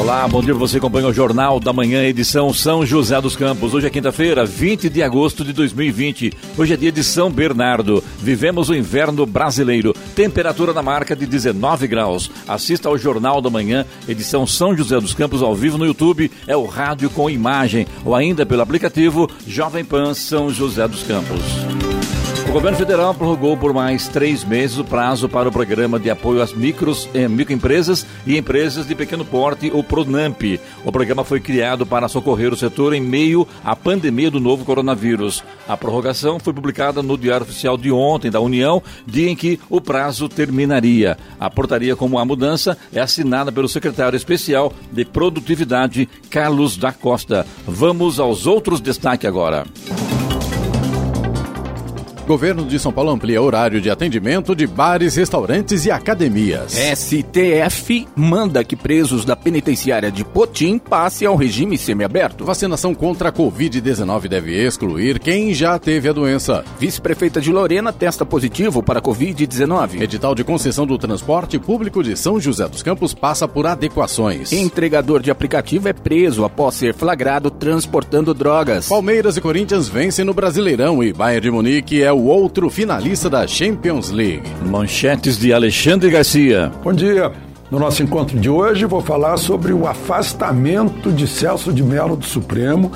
Olá, bom dia. Você acompanha o Jornal da Manhã, edição São José dos Campos. Hoje é quinta-feira, 20 de agosto de 2020. Hoje é dia de São Bernardo. Vivemos o inverno brasileiro. Temperatura na marca de 19 graus. Assista ao Jornal da Manhã, edição São José dos Campos, ao vivo no YouTube. É o rádio com imagem. Ou ainda pelo aplicativo Jovem Pan São José dos Campos. O governo federal prorrogou por mais três meses o prazo para o programa de apoio às micros, eh, microempresas e empresas de pequeno porte, o PRONAMP. O programa foi criado para socorrer o setor em meio à pandemia do novo coronavírus. A prorrogação foi publicada no Diário Oficial de ontem da União, dia em que o prazo terminaria. A portaria como a mudança é assinada pelo secretário especial de Produtividade, Carlos da Costa. Vamos aos outros destaques agora. Governo de São Paulo amplia horário de atendimento de bares, restaurantes e academias. STF manda que presos da penitenciária de Potim passem ao regime semiaberto. Vacinação contra a Covid-19 deve excluir quem já teve a doença. Vice-prefeita de Lorena testa positivo para a Covid-19. Edital de concessão do transporte público de São José dos Campos passa por adequações. Entregador de aplicativo é preso após ser flagrado transportando drogas. Palmeiras e Corinthians vencem no Brasileirão e Bayern de Munique é o outro finalista da Champions League. Manchetes de Alexandre Garcia. Bom dia. No nosso encontro de hoje, vou falar sobre o afastamento de Celso de Mello do Supremo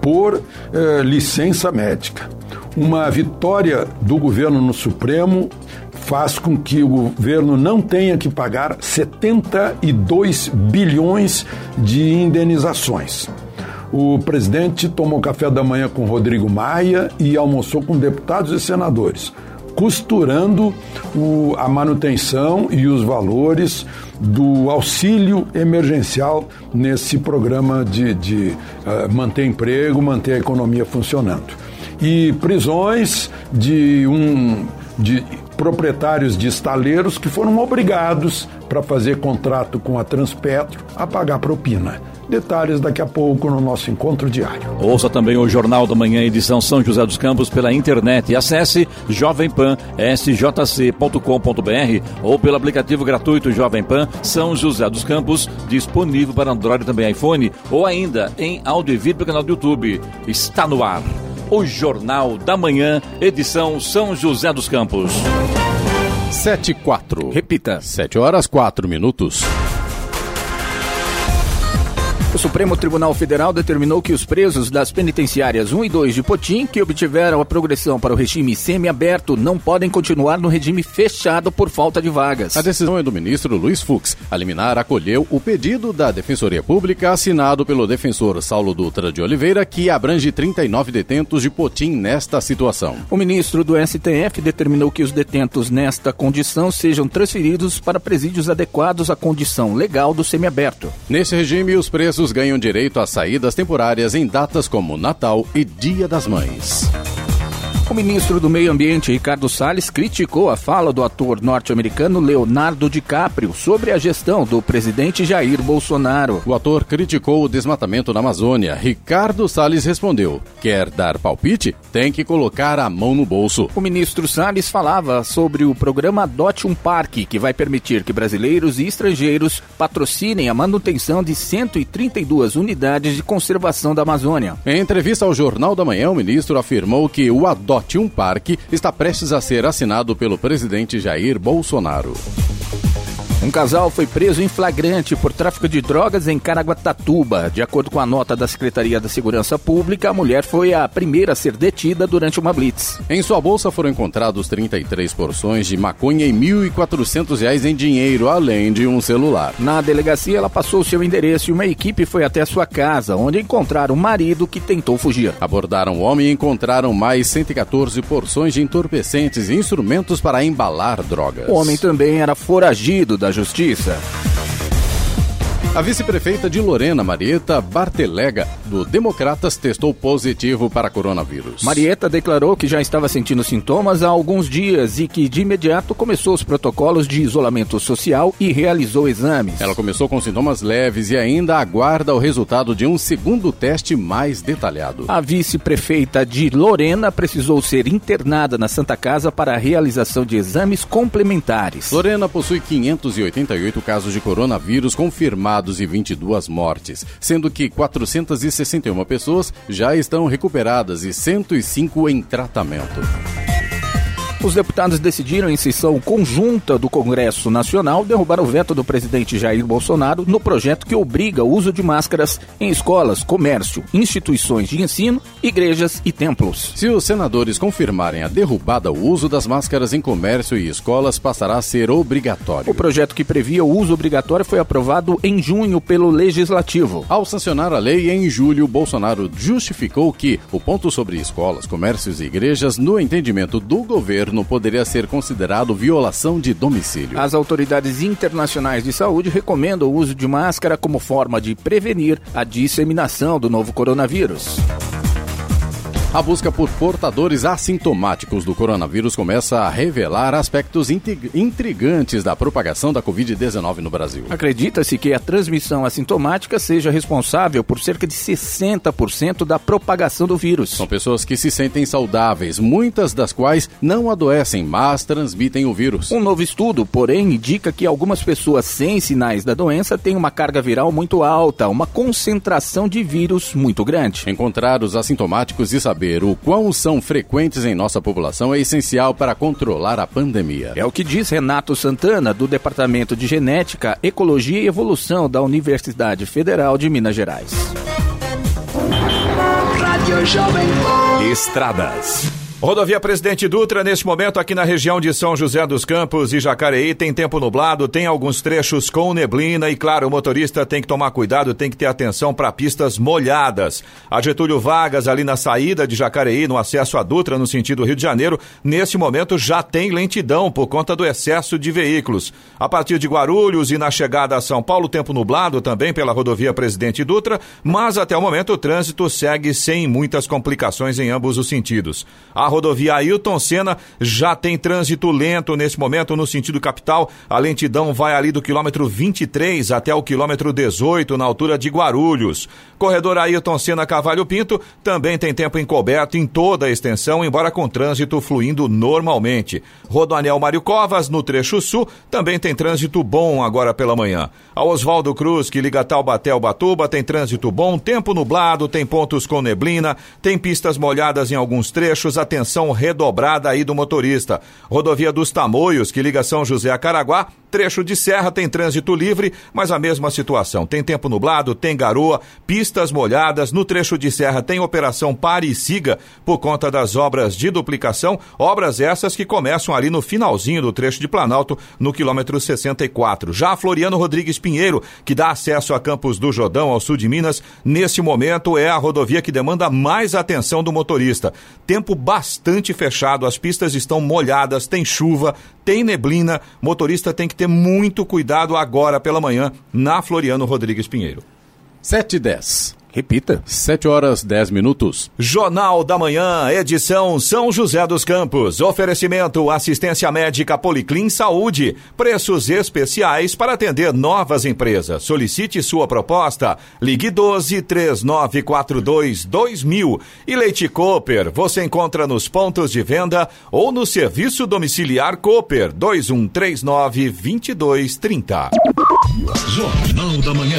por eh, licença médica. Uma vitória do governo no Supremo faz com que o governo não tenha que pagar 72 bilhões de indenizações. O presidente tomou café da manhã com Rodrigo Maia e almoçou com deputados e senadores, costurando o, a manutenção e os valores do auxílio emergencial nesse programa de, de uh, manter emprego, manter a economia funcionando. E prisões de um de proprietários de estaleiros que foram obrigados, para fazer contrato com a Transpetro, a pagar propina. Detalhes daqui a pouco no nosso encontro diário. Ouça também o Jornal da Manhã, edição São José dos Campos, pela internet. E acesse jovempan.sjc.com.br ou pelo aplicativo gratuito Jovem Pan São José dos Campos, disponível para Android também iPhone, ou ainda em áudio e vídeo pelo canal do YouTube. Está no ar. O Jornal da Manhã, edição São José dos Campos. 7 e 4. Repita. 7 horas 4 minutos. O Supremo Tribunal Federal determinou que os presos das penitenciárias 1 e 2 de Potim, que obtiveram a progressão para o regime semiaberto, não podem continuar no regime fechado por falta de vagas. A decisão é do ministro Luiz Fux. A liminar acolheu o pedido da Defensoria Pública assinado pelo defensor Saulo Dutra de Oliveira, que abrange 39 detentos de Potim nesta situação. O ministro do STF determinou que os detentos nesta condição sejam transferidos para presídios adequados à condição legal do semiaberto. Nesse regime, os presos ganham direito a saídas temporárias em datas como Natal e Dia das Mães. O ministro do Meio Ambiente, Ricardo Salles, criticou a fala do ator norte-americano Leonardo DiCaprio sobre a gestão do presidente Jair Bolsonaro. O ator criticou o desmatamento na Amazônia. Ricardo Salles respondeu: Quer dar palpite? Tem que colocar a mão no bolso. O ministro Salles falava sobre o programa Adote um Parque, que vai permitir que brasileiros e estrangeiros patrocinem a manutenção de 132 unidades de conservação da Amazônia. Em entrevista ao Jornal da Manhã, o ministro afirmou que o Adote Adote um Parque está prestes a ser assinado pelo presidente Jair Bolsonaro. Um casal foi preso em flagrante por tráfico de drogas em Caraguatatuba. De acordo com a nota da Secretaria da Segurança Pública, a mulher foi a primeira a ser detida durante uma blitz. Em sua bolsa foram encontrados 33 porções de maconha e R$ 1.400 em dinheiro, além de um celular. Na delegacia, ela passou seu endereço e uma equipe foi até a sua casa, onde encontraram o marido que tentou fugir. Abordaram o homem e encontraram mais 114 porções de entorpecentes e instrumentos para embalar drogas. O homem também era foragido da Justiça. A vice-prefeita de Lorena, Marieta Bartelega, do Democratas, testou positivo para coronavírus. Marieta declarou que já estava sentindo sintomas há alguns dias e que de imediato começou os protocolos de isolamento social e realizou exames. Ela começou com sintomas leves e ainda aguarda o resultado de um segundo teste mais detalhado. A vice-prefeita de Lorena precisou ser internada na Santa Casa para a realização de exames complementares. Lorena possui 588 casos de coronavírus confirmados e 22 mortes, sendo que 461 pessoas já estão recuperadas e 105 em tratamento. Os deputados decidiram, em sessão conjunta do Congresso Nacional, derrubar o veto do presidente Jair Bolsonaro no projeto que obriga o uso de máscaras em escolas, comércio, instituições de ensino, igrejas e templos. Se os senadores confirmarem a derrubada, o uso das máscaras em comércio e escolas passará a ser obrigatório. O projeto que previa o uso obrigatório foi aprovado em junho pelo Legislativo. Ao sancionar a lei em julho, Bolsonaro justificou que o ponto sobre escolas, comércios e igrejas, no entendimento do governo, governo poderia ser considerado violação de domicílio. As autoridades internacionais de saúde recomendam o uso de máscara como forma de prevenir a disseminação do novo coronavírus. A busca por portadores assintomáticos do coronavírus começa a revelar aspectos intrigantes da propagação da Covid-19 no Brasil. Acredita-se que a transmissão assintomática seja responsável por cerca de 60% da propagação do vírus. São pessoas que se sentem saudáveis, muitas das quais não adoecem, mas transmitem o vírus. Um novo estudo, porém, indica que algumas pessoas sem sinais da doença têm uma carga viral muito alta, uma concentração de vírus muito grande. Encontrar os assintomáticos e saber saber o quão são frequentes em nossa população é essencial para controlar a pandemia. É o que diz Renato Santana, do Departamento de Genética, Ecologia e Evolução da Universidade Federal de Minas Gerais. Estradas. Rodovia Presidente Dutra, neste momento aqui na região de São José dos Campos e Jacareí, tem tempo nublado, tem alguns trechos com neblina e, claro, o motorista tem que tomar cuidado, tem que ter atenção para pistas molhadas. A Getúlio Vargas, ali na saída de Jacareí, no acesso a Dutra, no sentido Rio de Janeiro, neste momento já tem lentidão por conta do excesso de veículos. A partir de Guarulhos e na chegada a São Paulo, tempo nublado também pela rodovia Presidente Dutra, mas até o momento o trânsito segue sem muitas complicações em ambos os sentidos. A a rodovia Ailton Senna já tem trânsito lento nesse momento no sentido capital. A lentidão vai ali do quilômetro 23 até o quilômetro 18 na altura de Guarulhos. Corredor Ailton Senna Cavalho Pinto também tem tempo encoberto em toda a extensão, embora com trânsito fluindo normalmente. Rodoanel Mário Covas, no trecho sul, também tem trânsito bom agora pela manhã. A Oswaldo Cruz, que liga Taubaté ao Batuba, tem trânsito bom, tempo nublado, tem pontos com neblina, tem pistas molhadas em alguns trechos, atenção atenção redobrada aí do motorista. Rodovia dos Tamoios, que liga São José a Caraguá, Trecho de serra tem trânsito livre, mas a mesma situação. Tem tempo nublado, tem garoa, pistas molhadas. No trecho de serra tem operação pare e siga por conta das obras de duplicação. Obras essas que começam ali no finalzinho do trecho de Planalto, no quilômetro 64. Já Floriano Rodrigues Pinheiro, que dá acesso a Campos do Jordão, ao sul de Minas, nesse momento é a rodovia que demanda mais atenção do motorista. Tempo bastante fechado, as pistas estão molhadas, tem chuva, tem neblina, motorista tem que ter muito cuidado agora pela manhã na Floriano Rodrigues Pinheiro. 7 e 10. Repita. 7 horas 10 minutos. Jornal da Manhã, edição São José dos Campos. Oferecimento assistência médica Policlin Saúde. Preços especiais para atender novas empresas. Solicite sua proposta. Ligue 12 3942 2000. E Leite Cooper, você encontra nos pontos de venda ou no serviço domiciliar Cooper 2139 2230. Jornal da Manhã.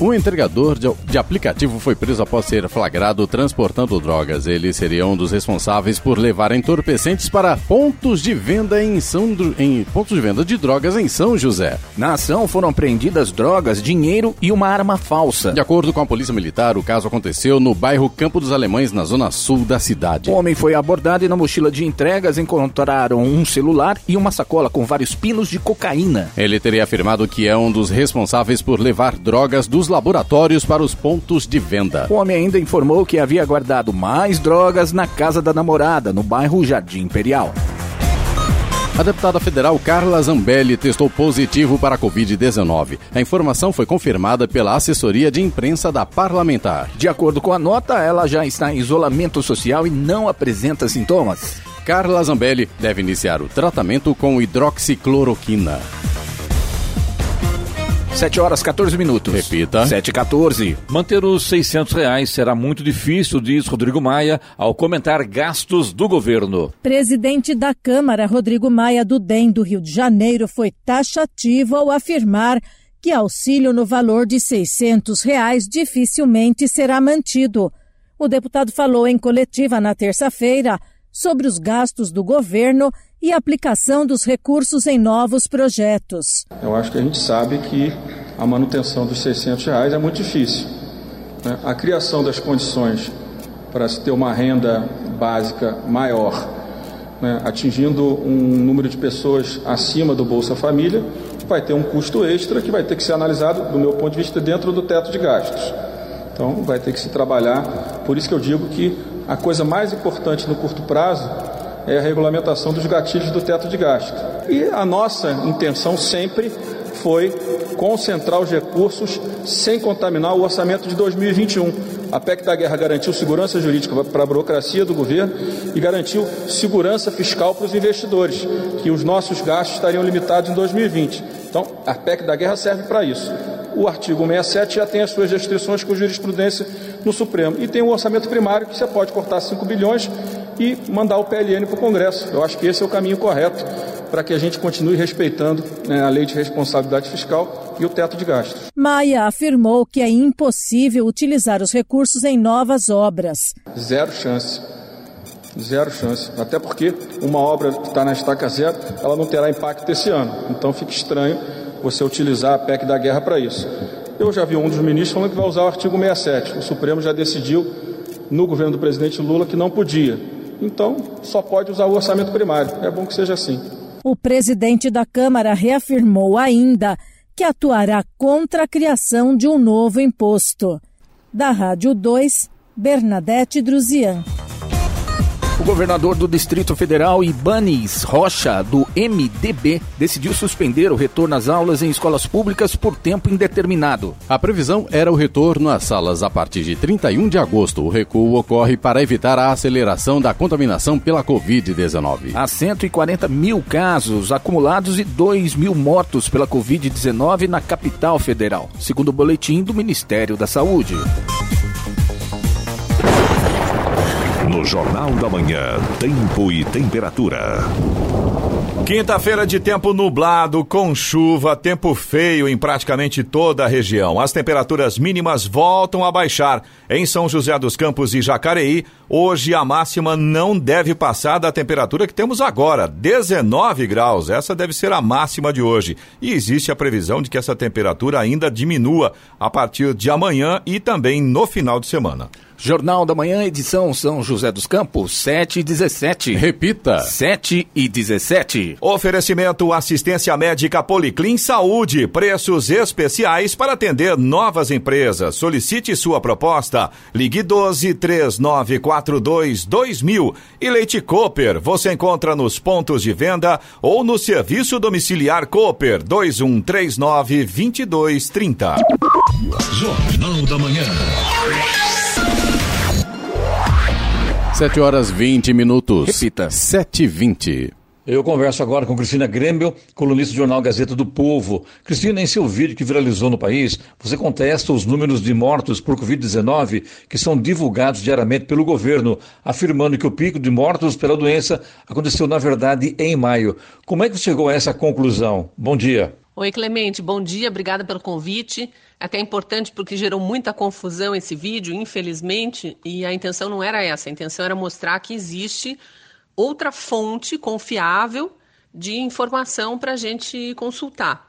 Um entregador de, aplicativo foi preso após ser flagrado transportando drogas. Ele seria um dos responsáveis por levar entorpecentes para pontos de venda em São em pontos de venda de drogas em São José. Na ação foram apreendidas drogas, dinheiro e uma arma falsa. De acordo com a Polícia Militar, o caso aconteceu no bairro Campo dos Alemães, na zona sul da cidade. O homem foi abordado e na mochila de entregas encontraram um celular e uma sacola com vários pinos de cocaína. Ele teria afirmado que é um dos responsáveis por levar drogas dos laboratórios para os pontos de venda. O homem ainda informou que havia guardado mais drogas na casa da namorada, no bairro Jardim Imperial. A deputada federal Carla Zambelli testou positivo para a Covid-19. A informação foi confirmada pela assessoria de imprensa da parlamentar. De acordo com a nota, ela já está em isolamento social e não apresenta sintomas. Carla Zambelli deve iniciar o tratamento com hidroxicloroquina. 7 horas 14 minutos. Repita. 7 e 14. Manter os 600 reais será muito difícil, diz Rodrigo Maia, ao comentar gastos do governo. Presidente da Câmara, Rodrigo Maia, do DEM do Rio de Janeiro, foi taxativo ao afirmar que auxílio no valor de 600 reais dificilmente será mantido. O deputado falou em coletiva na terça-feira sobre os gastos do governo e aplicação dos recursos em novos projetos. Eu acho que a gente sabe que a manutenção dos 600 reais é muito difícil. Né? A criação das condições para se ter uma renda básica maior, né? atingindo um número de pessoas acima do Bolsa Família, vai ter um custo extra que vai ter que ser analisado, do meu ponto de vista, dentro do teto de gastos. Então, vai ter que se trabalhar. Por isso que eu digo que a coisa mais importante no curto prazo é a regulamentação dos gatilhos do teto de gasto. E a nossa intenção sempre foi concentrar os recursos sem contaminar o orçamento de 2021. A PEC da Guerra garantiu segurança jurídica para a burocracia do governo e garantiu segurança fiscal para os investidores, que os nossos gastos estariam limitados em 2020. Então, a PEC da Guerra serve para isso. O artigo 67 já tem as suas restrições com jurisprudência no Supremo. E tem o orçamento primário, que você pode cortar 5 bilhões e mandar o PLN para o Congresso. Eu acho que esse é o caminho correto para que a gente continue respeitando né, a lei de responsabilidade fiscal e o teto de gastos. Maia afirmou que é impossível utilizar os recursos em novas obras. Zero chance. Zero chance. Até porque uma obra que está na estaca zero, ela não terá impacto esse ano. Então fica estranho você utilizar a PEC da guerra para isso. Eu já vi um dos ministros falando que vai usar o artigo 67. O Supremo já decidiu no governo do presidente Lula que não podia. Então, só pode usar o orçamento primário. É bom que seja assim. O presidente da Câmara reafirmou ainda que atuará contra a criação de um novo imposto. Da Rádio 2, Bernadette Druzian. O governador do Distrito Federal, Ibanes Rocha, do MDB, decidiu suspender o retorno às aulas em escolas públicas por tempo indeterminado. A previsão era o retorno às salas a partir de 31 de agosto. O recuo ocorre para evitar a aceleração da contaminação pela Covid-19. Há 140 mil casos acumulados e 2 mil mortos pela Covid-19 na capital federal, segundo o boletim do Ministério da Saúde. No Jornal da Manhã, Tempo e Temperatura. Quinta-feira de tempo nublado, com chuva, tempo feio em praticamente toda a região. As temperaturas mínimas voltam a baixar. Em São José dos Campos e Jacareí, hoje a máxima não deve passar da temperatura que temos agora, 19 graus. Essa deve ser a máxima de hoje. E existe a previsão de que essa temperatura ainda diminua a partir de amanhã e também no final de semana. Jornal da Manhã, edição São José dos Campos, 7 e 17. Repita. 7 e 17. Oferecimento assistência médica Policlin Saúde. Preços especiais para atender novas empresas. Solicite sua proposta. Ligue 12 3942 2000. E Leite Cooper. Você encontra nos pontos de venda ou no serviço domiciliar Cooper 2139 2230. Jornal da Manhã. 7 horas 20 minutos. Repita. 7 e 20. Eu converso agora com Cristina Grêmio, colunista do jornal Gazeta do Povo. Cristina, em seu vídeo que viralizou no país, você contesta os números de mortos por Covid-19 que são divulgados diariamente pelo governo, afirmando que o pico de mortos pela doença aconteceu, na verdade, em maio. Como é que você chegou a essa conclusão? Bom dia. Oi, Clemente, bom dia, obrigada pelo convite. Até é importante porque gerou muita confusão esse vídeo, infelizmente, e a intenção não era essa, a intenção era mostrar que existe outra fonte confiável de informação para a gente consultar.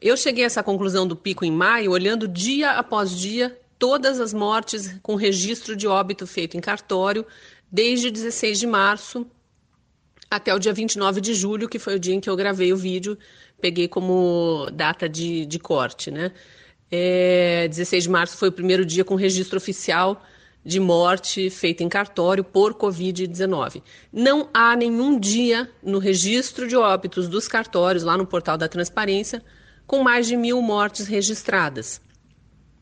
Eu cheguei a essa conclusão do pico em maio, olhando dia após dia todas as mortes com registro de óbito feito em cartório, desde 16 de março até o dia 29 de julho, que foi o dia em que eu gravei o vídeo, peguei como data de, de corte, né? É, 16 de março foi o primeiro dia com registro oficial de morte feita em cartório por Covid-19. Não há nenhum dia no registro de óbitos dos cartórios, lá no portal da transparência, com mais de mil mortes registradas.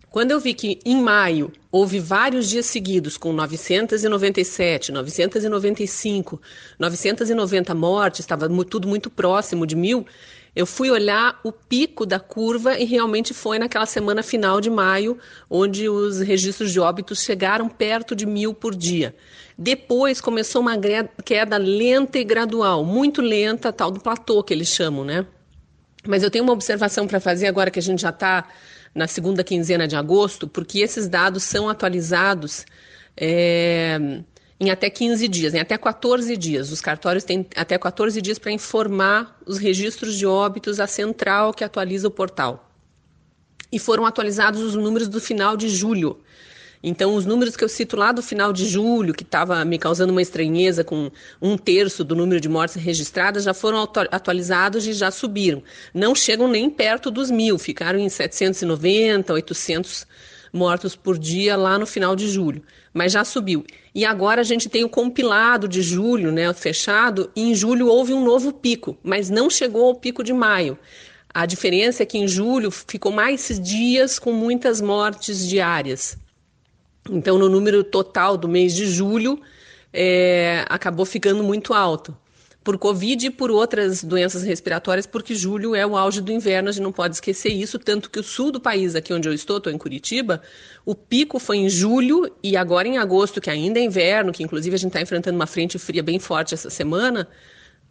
Quando eu vi que em maio houve vários dias seguidos com 997, 995, 990 mortes, estava tudo muito próximo de mil, eu fui olhar o pico da curva e realmente foi naquela semana final de maio, onde os registros de óbitos chegaram perto de mil por dia. Depois começou uma queda lenta e gradual, muito lenta, tal do platô que eles chamam, né? Mas eu tenho uma observação para fazer agora que a gente já está na segunda quinzena de agosto, porque esses dados são atualizados. É em até 15 dias, em até 14 dias. Os cartórios têm até 14 dias para informar os registros de óbitos à central que atualiza o portal. E foram atualizados os números do final de julho. Então, os números que eu cito lá do final de julho, que estava me causando uma estranheza com um terço do número de mortes registradas, já foram atualizados e já subiram. Não chegam nem perto dos mil, ficaram em 790, 800 mortos por dia lá no final de julho, mas já subiu. E agora a gente tem o compilado de julho, né, fechado, e em julho houve um novo pico, mas não chegou ao pico de maio. A diferença é que em julho ficou mais dias com muitas mortes diárias. Então, no número total do mês de julho, é, acabou ficando muito alto por Covid e por outras doenças respiratórias, porque julho é o auge do inverno, a gente não pode esquecer isso, tanto que o sul do país, aqui onde eu estou, estou em Curitiba, o pico foi em julho e agora em agosto, que ainda é inverno, que inclusive a gente está enfrentando uma frente fria bem forte essa semana,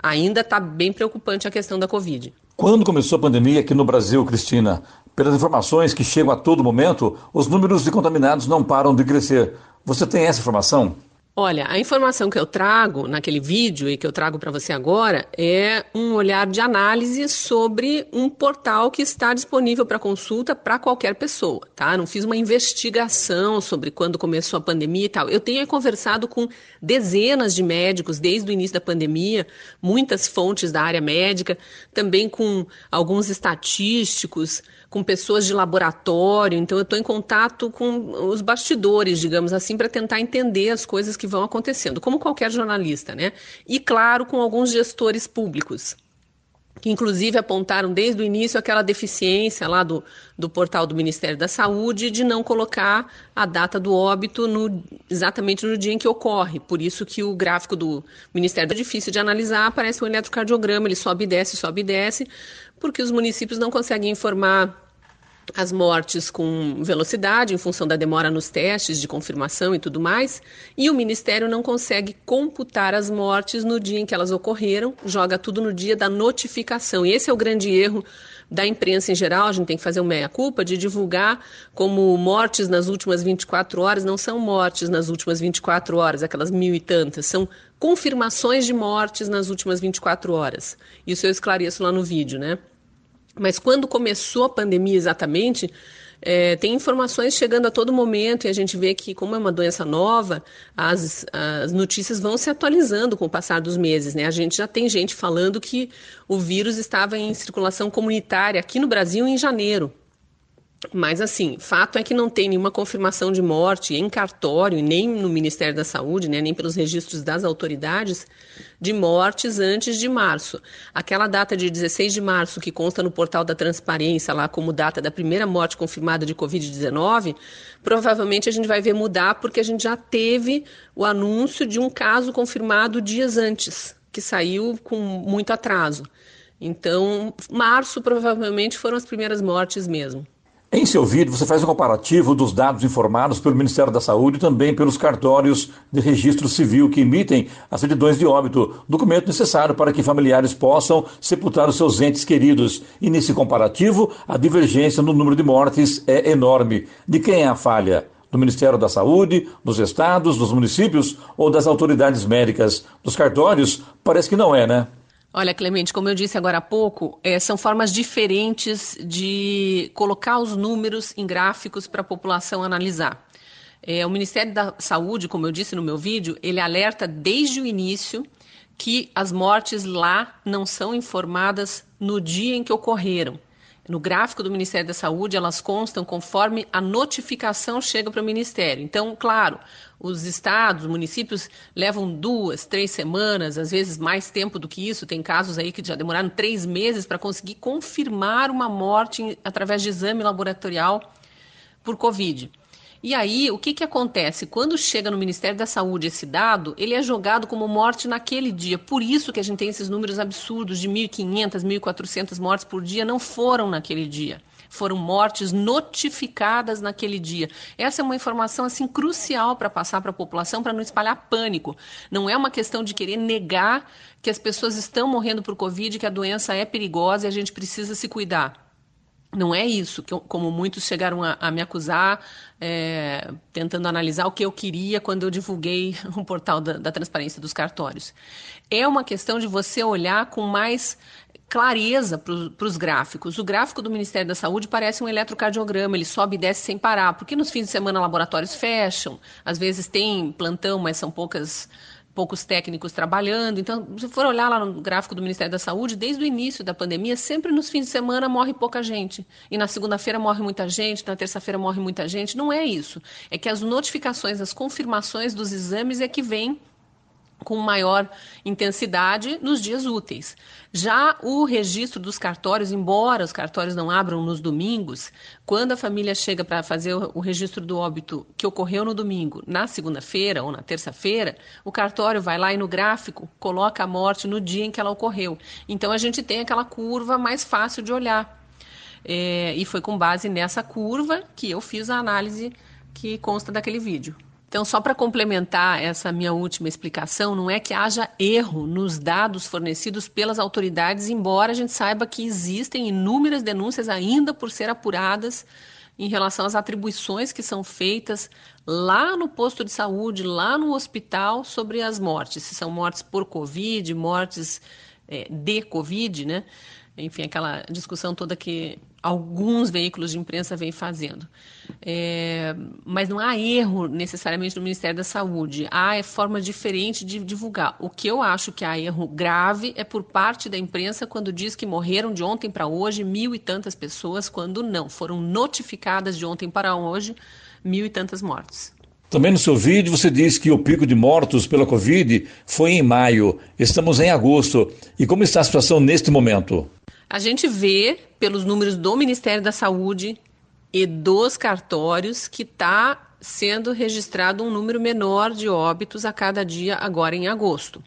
ainda está bem preocupante a questão da Covid. Quando começou a pandemia aqui no Brasil, Cristina, pelas informações que chegam a todo momento, os números de contaminados não param de crescer. Você tem essa informação? Olha, a informação que eu trago naquele vídeo e que eu trago para você agora é um olhar de análise sobre um portal que está disponível para consulta para qualquer pessoa, tá? Não fiz uma investigação sobre quando começou a pandemia e tal. Eu tenho conversado com dezenas de médicos desde o início da pandemia, muitas fontes da área médica, também com alguns estatísticos, com pessoas de laboratório, então eu estou em contato com os bastidores, digamos assim, para tentar entender as coisas que vão acontecendo, como qualquer jornalista, né? E claro, com alguns gestores públicos que inclusive apontaram desde o início aquela deficiência lá do, do portal do Ministério da Saúde de não colocar a data do óbito no, exatamente no dia em que ocorre. Por isso que o gráfico do Ministério é difícil de analisar, aparece um eletrocardiograma, ele sobe e desce, sobe e desce, porque os municípios não conseguem informar as mortes com velocidade, em função da demora nos testes de confirmação e tudo mais, e o Ministério não consegue computar as mortes no dia em que elas ocorreram, joga tudo no dia da notificação. E esse é o grande erro da imprensa em geral, a gente tem que fazer uma meia-culpa de divulgar como mortes nas últimas 24 horas, não são mortes nas últimas 24 horas, aquelas mil e tantas, são confirmações de mortes nas últimas 24 horas. Isso eu esclareço lá no vídeo, né? Mas quando começou a pandemia exatamente, é, tem informações chegando a todo momento e a gente vê que, como é uma doença nova, as, as notícias vão se atualizando com o passar dos meses. Né? A gente já tem gente falando que o vírus estava em circulação comunitária aqui no Brasil em janeiro. Mas, assim, fato é que não tem nenhuma confirmação de morte em cartório, nem no Ministério da Saúde, né, nem pelos registros das autoridades, de mortes antes de março. Aquela data de 16 de março, que consta no portal da transparência, lá como data da primeira morte confirmada de Covid-19, provavelmente a gente vai ver mudar, porque a gente já teve o anúncio de um caso confirmado dias antes, que saiu com muito atraso. Então, março provavelmente foram as primeiras mortes mesmo. Em seu vídeo, você faz um comparativo dos dados informados pelo Ministério da Saúde e também pelos cartórios de registro civil que emitem as certidões de óbito, documento necessário para que familiares possam sepultar os seus entes queridos. E nesse comparativo, a divergência no número de mortes é enorme. De quem é a falha? Do Ministério da Saúde, dos estados, dos municípios ou das autoridades médicas? Dos cartórios? Parece que não é, né? Olha, Clemente, como eu disse agora há pouco, é, são formas diferentes de colocar os números em gráficos para a população analisar. É, o Ministério da Saúde, como eu disse no meu vídeo, ele alerta desde o início que as mortes lá não são informadas no dia em que ocorreram. No gráfico do Ministério da Saúde, elas constam conforme a notificação chega para o Ministério. Então, claro, os estados, os municípios levam duas, três semanas, às vezes mais tempo do que isso. Tem casos aí que já demoraram três meses para conseguir confirmar uma morte através de exame laboratorial por Covid. E aí, o que, que acontece? Quando chega no Ministério da Saúde esse dado, ele é jogado como morte naquele dia. Por isso que a gente tem esses números absurdos de 1.500, 1.400 mortes por dia, não foram naquele dia. Foram mortes notificadas naquele dia. Essa é uma informação assim crucial para passar para a população para não espalhar pânico. Não é uma questão de querer negar que as pessoas estão morrendo por Covid, que a doença é perigosa e a gente precisa se cuidar. Não é isso, como muitos chegaram a, a me acusar, é, tentando analisar o que eu queria quando eu divulguei o portal da, da transparência dos cartórios. É uma questão de você olhar com mais clareza para os gráficos. O gráfico do Ministério da Saúde parece um eletrocardiograma, ele sobe e desce sem parar, porque nos fins de semana laboratórios fecham, às vezes tem plantão, mas são poucas poucos técnicos trabalhando. Então, se for olhar lá no gráfico do Ministério da Saúde, desde o início da pandemia, sempre nos fins de semana morre pouca gente. E na segunda-feira morre muita gente, na terça-feira morre muita gente. Não é isso. É que as notificações, as confirmações dos exames é que vêm com maior intensidade nos dias úteis. Já o registro dos cartórios, embora os cartórios não abram nos domingos, quando a família chega para fazer o registro do óbito que ocorreu no domingo, na segunda-feira ou na terça-feira, o cartório vai lá e no gráfico coloca a morte no dia em que ela ocorreu. Então a gente tem aquela curva mais fácil de olhar. É, e foi com base nessa curva que eu fiz a análise que consta daquele vídeo. Então, só para complementar essa minha última explicação, não é que haja erro nos dados fornecidos pelas autoridades, embora a gente saiba que existem inúmeras denúncias ainda por ser apuradas em relação às atribuições que são feitas lá no posto de saúde, lá no hospital, sobre as mortes. Se são mortes por Covid, mortes é, de Covid, né? Enfim, aquela discussão toda que alguns veículos de imprensa vêm fazendo. É, mas não há erro necessariamente no Ministério da Saúde. Há é forma diferente de divulgar. O que eu acho que há erro grave é por parte da imprensa quando diz que morreram de ontem para hoje mil e tantas pessoas, quando não. Foram notificadas de ontem para hoje mil e tantas mortes. Também no seu vídeo você diz que o pico de mortos pela Covid foi em maio. Estamos em agosto. E como está a situação neste momento? A gente vê pelos números do Ministério da Saúde e dos cartórios que está sendo registrado um número menor de óbitos a cada dia agora em agosto.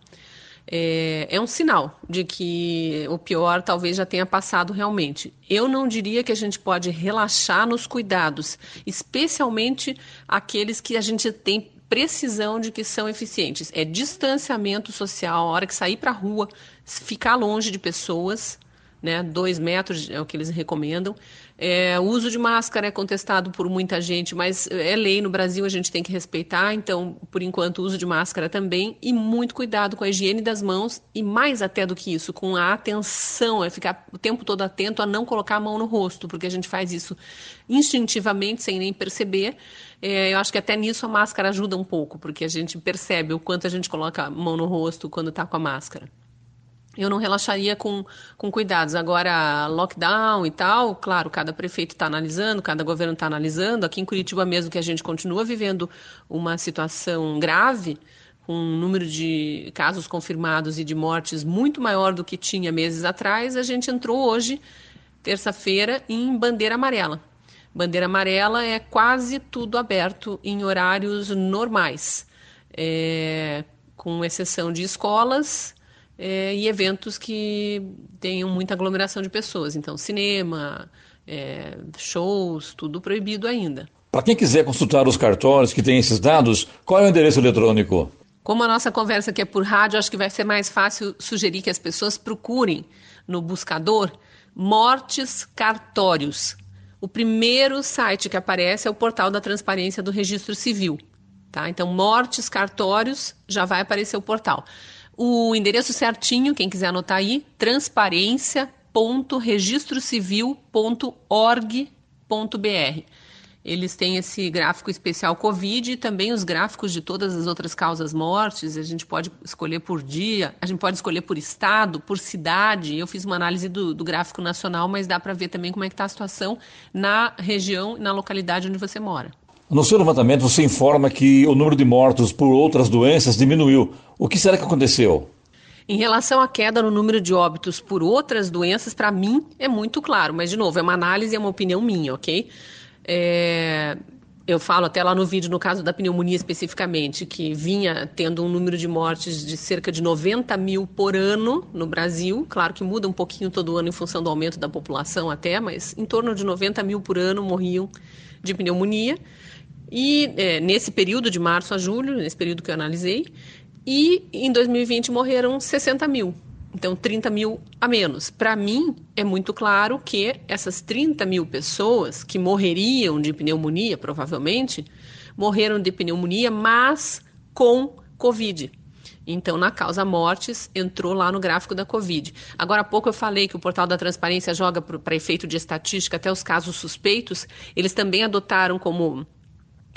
É, é, um sinal de que o pior talvez já tenha passado realmente. Eu não diria que a gente pode relaxar nos cuidados, especialmente aqueles que a gente tem precisão de que são eficientes. É distanciamento social, a hora que sair para a rua, ficar longe de pessoas, né? Dois metros é o que eles recomendam. É, o uso de máscara é contestado por muita gente, mas é lei no Brasil, a gente tem que respeitar. Então, por enquanto, o uso de máscara também. E muito cuidado com a higiene das mãos e, mais até do que isso, com a atenção, é ficar o tempo todo atento a não colocar a mão no rosto, porque a gente faz isso instintivamente, sem nem perceber. É, eu acho que até nisso a máscara ajuda um pouco, porque a gente percebe o quanto a gente coloca a mão no rosto quando está com a máscara eu não relaxaria com, com cuidados. Agora, lockdown e tal, claro, cada prefeito está analisando, cada governo está analisando. Aqui em Curitiba mesmo, que a gente continua vivendo uma situação grave, com um número de casos confirmados e de mortes muito maior do que tinha meses atrás, a gente entrou hoje, terça-feira, em bandeira amarela. Bandeira amarela é quase tudo aberto em horários normais, é, com exceção de escolas é, e eventos que tenham muita aglomeração de pessoas. Então, cinema, é, shows, tudo proibido ainda. Para quem quiser consultar os cartórios que têm esses dados, qual é o endereço eletrônico? Como a nossa conversa aqui é por rádio, acho que vai ser mais fácil sugerir que as pessoas procurem no buscador mortes cartórios. O primeiro site que aparece é o portal da transparência do Registro Civil. Tá? Então, mortes cartórios, já vai aparecer o portal. O endereço certinho, quem quiser anotar aí, transparência.registrocivil.org.br. Eles têm esse gráfico especial Covid e também os gráficos de todas as outras causas mortes. A gente pode escolher por dia, a gente pode escolher por estado, por cidade. Eu fiz uma análise do, do gráfico nacional, mas dá para ver também como é que está a situação na região na localidade onde você mora. No seu levantamento, você informa que o número de mortos por outras doenças diminuiu. O que será que aconteceu? Em relação à queda no número de óbitos por outras doenças, para mim é muito claro, mas de novo, é uma análise, é uma opinião minha, ok? É, eu falo até lá no vídeo, no caso da pneumonia especificamente, que vinha tendo um número de mortes de cerca de 90 mil por ano no Brasil. Claro que muda um pouquinho todo ano em função do aumento da população até, mas em torno de 90 mil por ano morriam de pneumonia. E é, nesse período de março a julho, nesse período que eu analisei, e em 2020 morreram 60 mil. Então, 30 mil a menos. Para mim, é muito claro que essas 30 mil pessoas que morreriam de pneumonia, provavelmente, morreram de pneumonia, mas com Covid. Então, na causa mortes, entrou lá no gráfico da Covid. Agora há pouco eu falei que o portal da transparência joga para efeito de estatística até os casos suspeitos. Eles também adotaram como,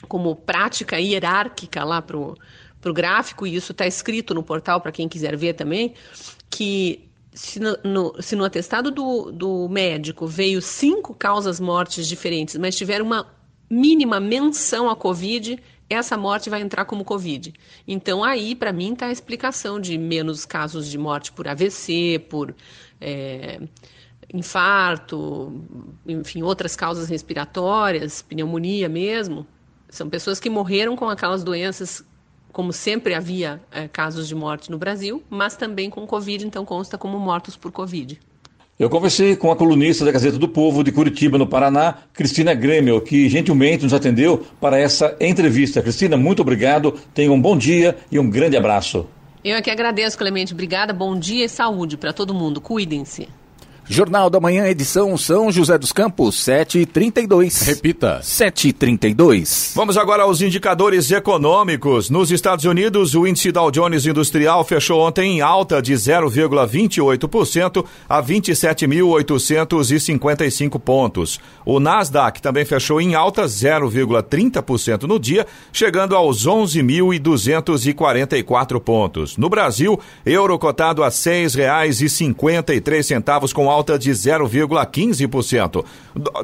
como prática hierárquica lá para o gráfico, e isso está escrito no portal para quem quiser ver também que se no, no, se no atestado do, do médico veio cinco causas mortes diferentes, mas tiver uma mínima menção à Covid, essa morte vai entrar como Covid. Então, aí, para mim, está a explicação de menos casos de morte por AVC, por é, infarto, enfim, outras causas respiratórias, pneumonia mesmo. São pessoas que morreram com aquelas doenças como sempre havia é, casos de morte no Brasil, mas também com Covid, então consta como mortos por Covid. Eu conversei com a colunista da Gazeta do Povo de Curitiba, no Paraná, Cristina Grêmio, que gentilmente nos atendeu para essa entrevista. Cristina, muito obrigado, tenha um bom dia e um grande abraço. Eu é que agradeço, Clemente. Obrigada, bom dia e saúde para todo mundo. Cuidem-se. Jornal da Manhã, edição São José dos Campos, 7h32. Repita. 7h32. Vamos agora aos indicadores econômicos. Nos Estados Unidos, o índice Dow Jones Industrial fechou ontem em alta de 0,28% a 27.855 pontos. O Nasdaq também fechou em alta 0,30% no dia, chegando aos 11.244 pontos. No Brasil, euro cotado a R$ 6,53 com alta alta de 0,15%.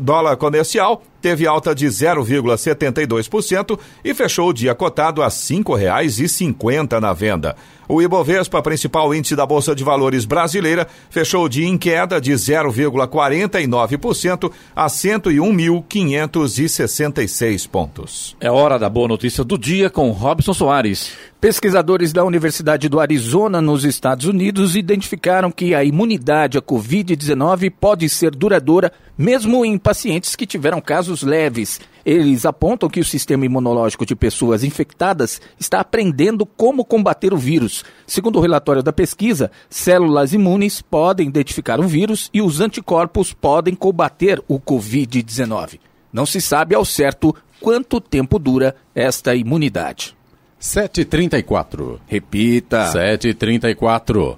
Dólar comercial teve alta de 0,72% e fechou o dia cotado a R$ 5,50 na venda. O Ibovespa, principal índice da Bolsa de Valores brasileira, fechou o dia em queda de 0,49% a 101.566 pontos. É hora da boa notícia do dia com Robson Soares. Pesquisadores da Universidade do Arizona, nos Estados Unidos, identificaram que a imunidade à Covid-19 pode ser duradoura mesmo em pacientes que tiveram casos leves. Eles apontam que o sistema imunológico de pessoas infectadas está aprendendo como combater o vírus. Segundo o relatório da pesquisa, células imunes podem identificar o vírus e os anticorpos podem combater o Covid-19. Não se sabe ao certo quanto tempo dura esta imunidade. 7h34. Repita. 7h34.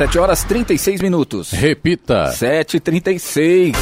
7 horas 36 minutos. Repita. 7h36.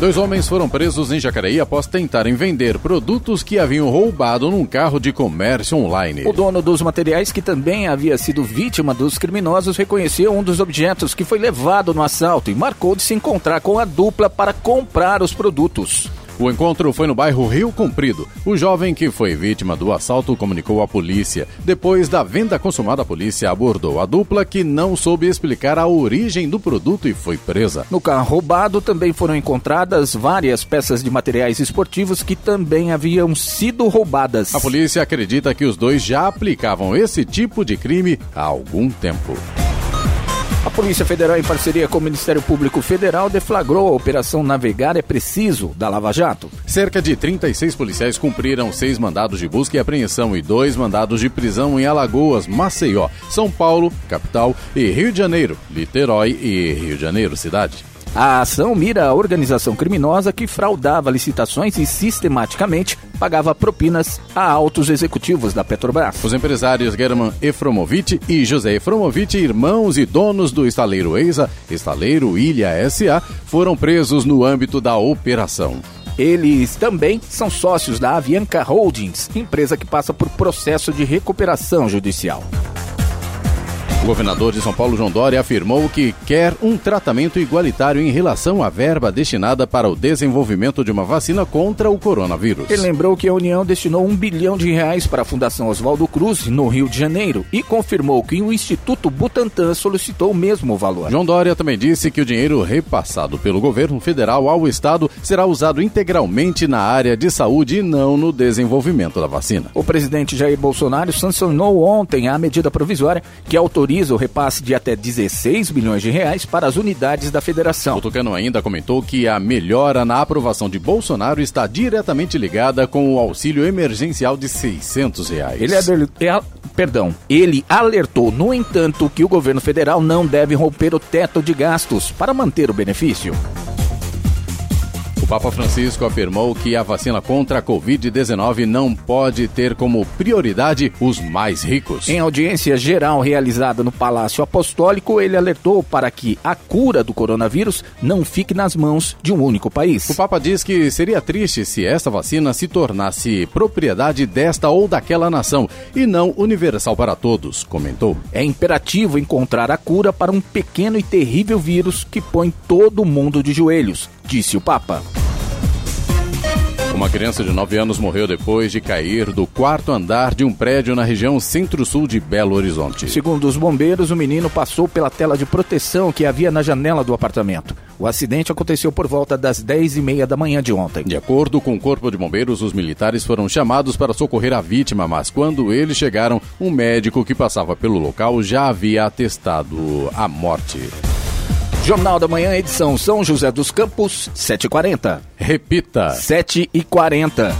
Dois homens foram presos em Jacareí após tentarem vender produtos que haviam roubado num carro de comércio online. O dono dos materiais, que também havia sido vítima dos criminosos, reconheceu um dos objetos que foi levado no assalto e marcou de se encontrar com a dupla para comprar os produtos. O encontro foi no bairro Rio Comprido. O jovem que foi vítima do assalto comunicou à polícia. Depois da venda consumada, a polícia abordou a dupla que não soube explicar a origem do produto e foi presa. No carro roubado também foram encontradas várias peças de materiais esportivos que também haviam sido roubadas. A polícia acredita que os dois já aplicavam esse tipo de crime há algum tempo. A Polícia Federal, em parceria com o Ministério Público Federal, deflagrou a Operação Navegar é Preciso da Lava Jato. Cerca de 36 policiais cumpriram seis mandados de busca e apreensão e dois mandados de prisão em Alagoas, Maceió, São Paulo, capital, e Rio de Janeiro, Niterói e Rio de Janeiro, cidade. A ação mira a organização criminosa que fraudava licitações e sistematicamente pagava propinas a altos executivos da Petrobras. Os empresários German Efromovic e José Efromovic, irmãos e donos do estaleiro EISA, estaleiro Ilha SA, foram presos no âmbito da operação. Eles também são sócios da Avianca Holdings, empresa que passa por processo de recuperação judicial. O governador de São Paulo, João Dória, afirmou que quer um tratamento igualitário em relação à verba destinada para o desenvolvimento de uma vacina contra o coronavírus. Ele lembrou que a União destinou um bilhão de reais para a Fundação Oswaldo Cruz, no Rio de Janeiro, e confirmou que o Instituto Butantan solicitou o mesmo valor. João Dória também disse que o dinheiro repassado pelo governo federal ao Estado será usado integralmente na área de saúde e não no desenvolvimento da vacina. O presidente Jair Bolsonaro sancionou ontem a medida provisória que autoriza autoriza o repasse de até 16 bilhões de reais para as unidades da federação. O Tucano ainda comentou que a melhora na aprovação de Bolsonaro está diretamente ligada com o auxílio emergencial de 600 reais. Ele, é, perdão, ele alertou, no entanto, que o governo federal não deve romper o teto de gastos para manter o benefício. Papa Francisco afirmou que a vacina contra a Covid-19 não pode ter como prioridade os mais ricos. Em audiência geral realizada no Palácio Apostólico, ele alertou para que a cura do coronavírus não fique nas mãos de um único país. O Papa diz que seria triste se essa vacina se tornasse propriedade desta ou daquela nação e não universal para todos, comentou. É imperativo encontrar a cura para um pequeno e terrível vírus que põe todo mundo de joelhos, disse o Papa. Uma criança de 9 anos morreu depois de cair do quarto andar de um prédio na região centro-sul de Belo Horizonte. Segundo os bombeiros, o menino passou pela tela de proteção que havia na janela do apartamento. O acidente aconteceu por volta das 10 e meia da manhã de ontem. De acordo com o Corpo de Bombeiros, os militares foram chamados para socorrer a vítima, mas quando eles chegaram, um médico que passava pelo local já havia atestado a morte. Jornal da Manhã, edição São José dos Campos, 7h40. Repita. 7h40.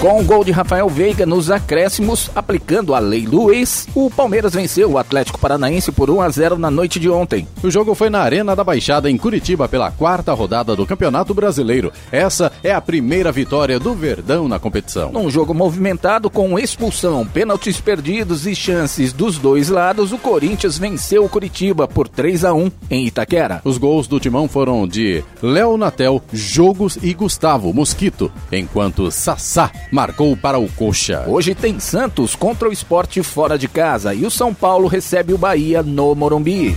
Com o gol de Rafael Veiga nos acréscimos, aplicando a lei Luiz, o Palmeiras venceu o Atlético Paranaense por 1 a 0 na noite de ontem. O jogo foi na Arena da Baixada, em Curitiba, pela quarta rodada do Campeonato Brasileiro. Essa é a primeira vitória do Verdão na competição. Num jogo movimentado com expulsão, pênaltis perdidos e chances dos dois lados, o Corinthians venceu o Curitiba por 3 a 1 em Itaquera. Os gols do Timão foram de Léo Natel, Jogos e Gustavo Mosquito, enquanto Sassá marcou para o Coxa. Hoje tem Santos contra o esporte fora de casa e o São Paulo recebe o Bahia no Morumbi.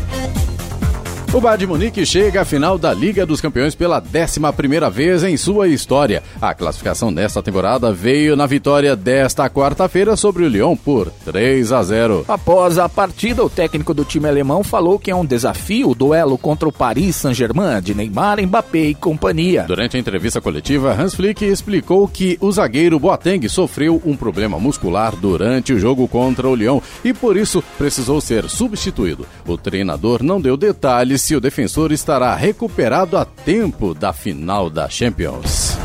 O Bayern de Munique chega à final da Liga dos Campeões pela 11 vez em sua história. A classificação desta temporada veio na vitória desta quarta-feira sobre o Lyon por 3 a 0. Após a partida, o técnico do time alemão falou que é um desafio o duelo contra o Paris Saint-Germain de Neymar, Mbappé e companhia. Durante a entrevista coletiva, Hans Flick explicou que o zagueiro Boateng sofreu um problema muscular durante o jogo contra o Lyon e por isso precisou ser substituído. O treinador não deu detalhes se o defensor estará recuperado a tempo da final da Champions.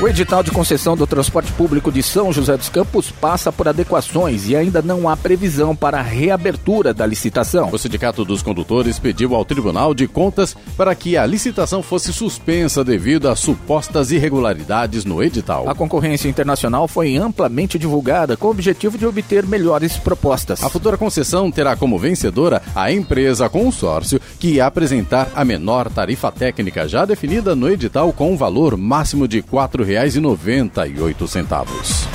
O edital de concessão do transporte público de São José dos Campos passa por adequações e ainda não há previsão para a reabertura da licitação. O Sindicato dos Condutores pediu ao Tribunal de Contas para que a licitação fosse suspensa devido a supostas irregularidades no edital. A concorrência internacional foi amplamente divulgada com o objetivo de obter melhores propostas. A futura concessão terá como vencedora a empresa consórcio que apresentar a menor tarifa técnica já definida no edital com um valor máximo de R$ 4,00 centavos.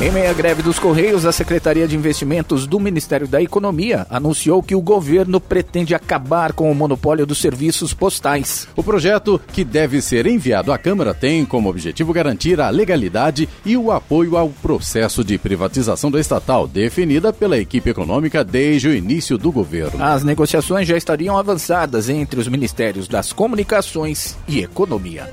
Em meio à greve dos Correios, a Secretaria de Investimentos do Ministério da Economia anunciou que o governo pretende acabar com o monopólio dos serviços postais. O projeto, que deve ser enviado à Câmara, tem como objetivo garantir a legalidade e o apoio ao processo de privatização da estatal, definida pela equipe econômica desde o início do governo. As negociações já estariam avançadas entre os Ministérios das Comunicações e Economia.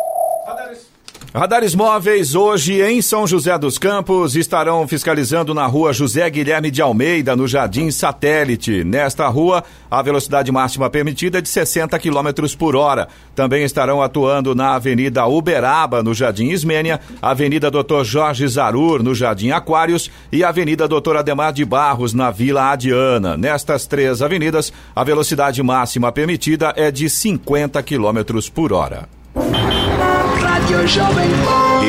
Radares móveis hoje em São José dos Campos estarão fiscalizando na rua José Guilherme de Almeida, no Jardim Satélite. Nesta rua, a velocidade máxima permitida é de 60 km por hora. Também estarão atuando na Avenida Uberaba, no Jardim Ismênia, Avenida Dr. Jorge Zarur, no Jardim Aquários e Avenida Dr. Ademar de Barros, na Vila Adiana. Nestas três avenidas, a velocidade máxima permitida é de 50 km por hora.